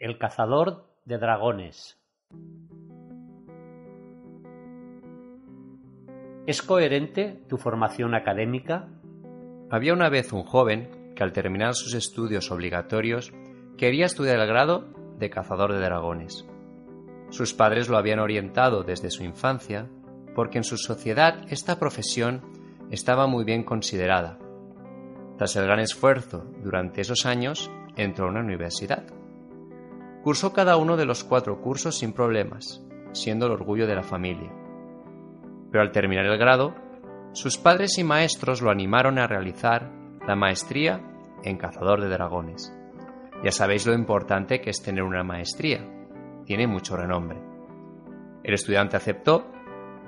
El cazador de dragones. ¿Es coherente tu formación académica? Había una vez un joven que al terminar sus estudios obligatorios quería estudiar el grado de cazador de dragones. Sus padres lo habían orientado desde su infancia porque en su sociedad esta profesión estaba muy bien considerada. Tras el gran esfuerzo durante esos años, entró a una universidad. Cursó cada uno de los cuatro cursos sin problemas, siendo el orgullo de la familia. Pero al terminar el grado, sus padres y maestros lo animaron a realizar la maestría en cazador de dragones. Ya sabéis lo importante que es tener una maestría. Tiene mucho renombre. El estudiante aceptó,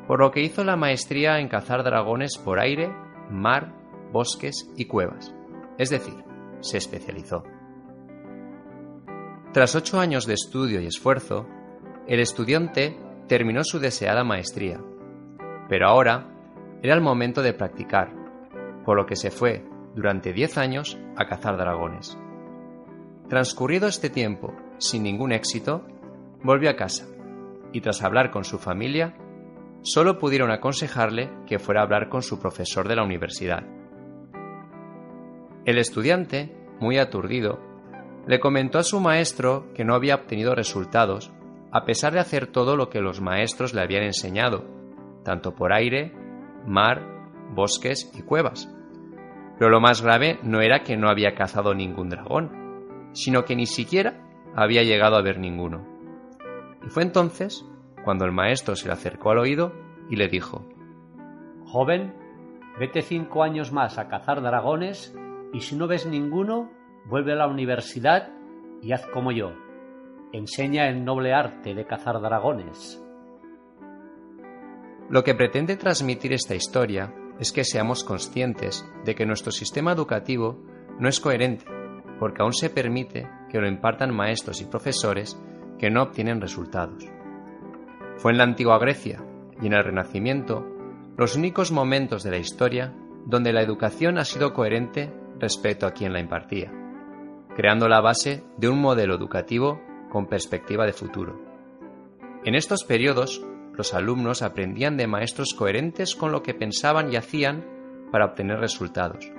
por lo que hizo la maestría en cazar dragones por aire, mar, bosques y cuevas. Es decir, se especializó. Tras ocho años de estudio y esfuerzo, el estudiante terminó su deseada maestría, pero ahora era el momento de practicar, por lo que se fue durante diez años a cazar dragones. Transcurrido este tiempo sin ningún éxito, volvió a casa y tras hablar con su familia, solo pudieron aconsejarle que fuera a hablar con su profesor de la universidad. El estudiante, muy aturdido, le comentó a su maestro que no había obtenido resultados, a pesar de hacer todo lo que los maestros le habían enseñado, tanto por aire, mar, bosques y cuevas. Pero lo más grave no era que no había cazado ningún dragón, sino que ni siquiera había llegado a ver ninguno. Y fue entonces cuando el maestro se le acercó al oído y le dijo Joven, vete cinco años más a cazar dragones y si no ves ninguno, Vuelve a la universidad y haz como yo. Enseña el noble arte de cazar dragones. Lo que pretende transmitir esta historia es que seamos conscientes de que nuestro sistema educativo no es coherente, porque aún se permite que lo impartan maestros y profesores que no obtienen resultados. Fue en la antigua Grecia y en el Renacimiento los únicos momentos de la historia donde la educación ha sido coherente respecto a quien la impartía creando la base de un modelo educativo con perspectiva de futuro. En estos periodos, los alumnos aprendían de maestros coherentes con lo que pensaban y hacían para obtener resultados,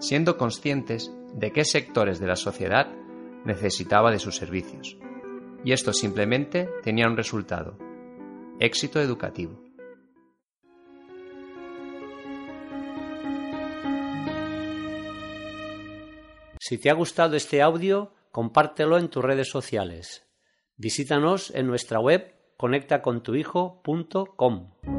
siendo conscientes de qué sectores de la sociedad necesitaba de sus servicios. Y esto simplemente tenía un resultado, éxito educativo. Si te ha gustado este audio, compártelo en tus redes sociales. Visítanos en nuestra web conectacontuhijo.com.